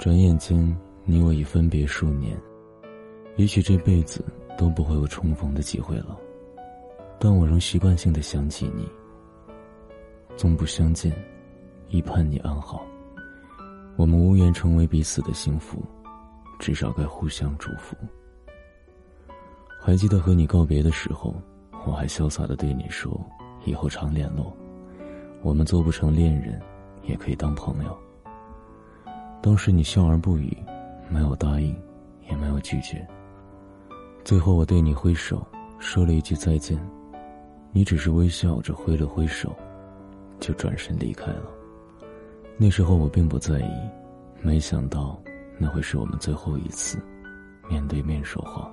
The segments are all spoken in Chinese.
转眼间，你我已分别数年，也许这辈子都不会有重逢的机会了。但我仍习惯性的想起你。纵不相见，亦盼你安好。我们无缘成为彼此的幸福，至少该互相祝福。还记得和你告别的时候，我还潇洒的对你说：“以后常联络，我们做不成恋人，也可以当朋友。”当时你笑而不语，没有答应，也没有拒绝。最后我对你挥手，说了一句再见，你只是微笑着挥了挥手，就转身离开了。那时候我并不在意，没想到那会是我们最后一次面对面说话。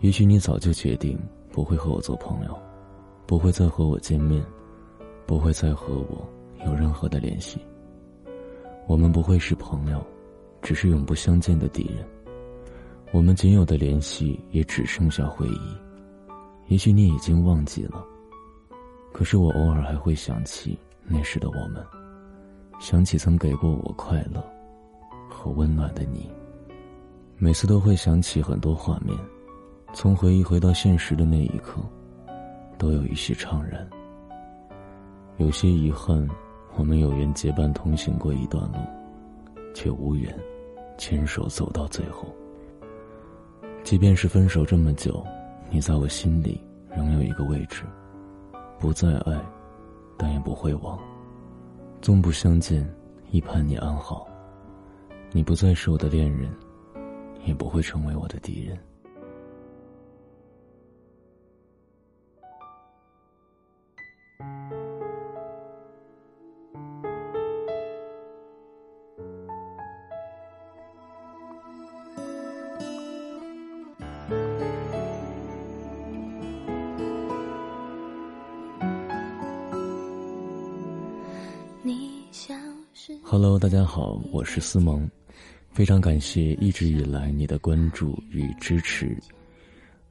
也许你早就决定不会和我做朋友，不会再和我见面，不会再和我有任何的联系。我们不会是朋友，只是永不相见的敌人。我们仅有的联系也只剩下回忆。也许你已经忘记了，可是我偶尔还会想起那时的我们，想起曾给过我快乐和温暖的你。每次都会想起很多画面，从回忆回到现实的那一刻，都有一些怅然，有些遗憾。我们有缘结伴同行过一段路，却无缘牵手走到最后。即便是分手这么久，你在我心里仍有一个位置。不再爱，但也不会忘。纵不相见，亦盼你安好。你不再是我的恋人，也不会成为我的敌人。Hello，大家好，我是思萌，非常感谢一直以来你的关注与支持。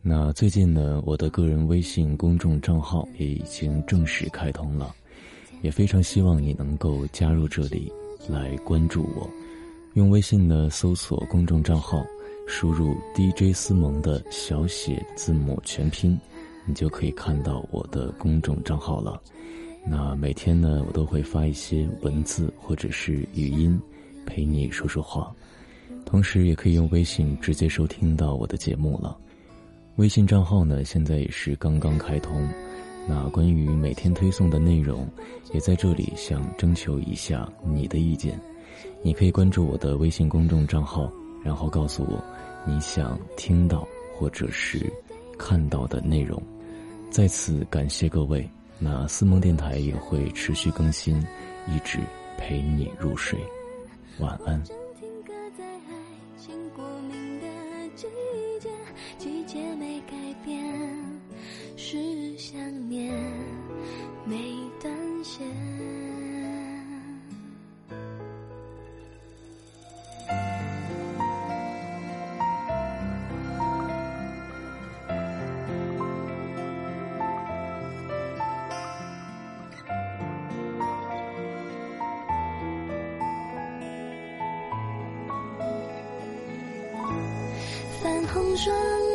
那最近呢，我的个人微信公众账号也已经正式开通了，也非常希望你能够加入这里来关注我。用微信呢搜索公众账号，输入 DJ 思萌的小写字母全拼，你就可以看到我的公众账号了。那每天呢，我都会发一些文字或者是语音，陪你说说话，同时也可以用微信直接收听到我的节目了。微信账号呢，现在也是刚刚开通。那关于每天推送的内容，也在这里想征求一下你的意见。你可以关注我的微信公众账号，然后告诉我你想听到或者是看到的内容。再次感谢各位。那思梦电台也会持续更新，一直陪你入睡，晚安。是想念，没断线春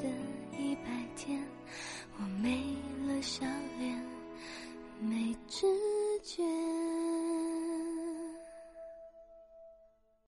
的一百天，我没了笑脸，没知。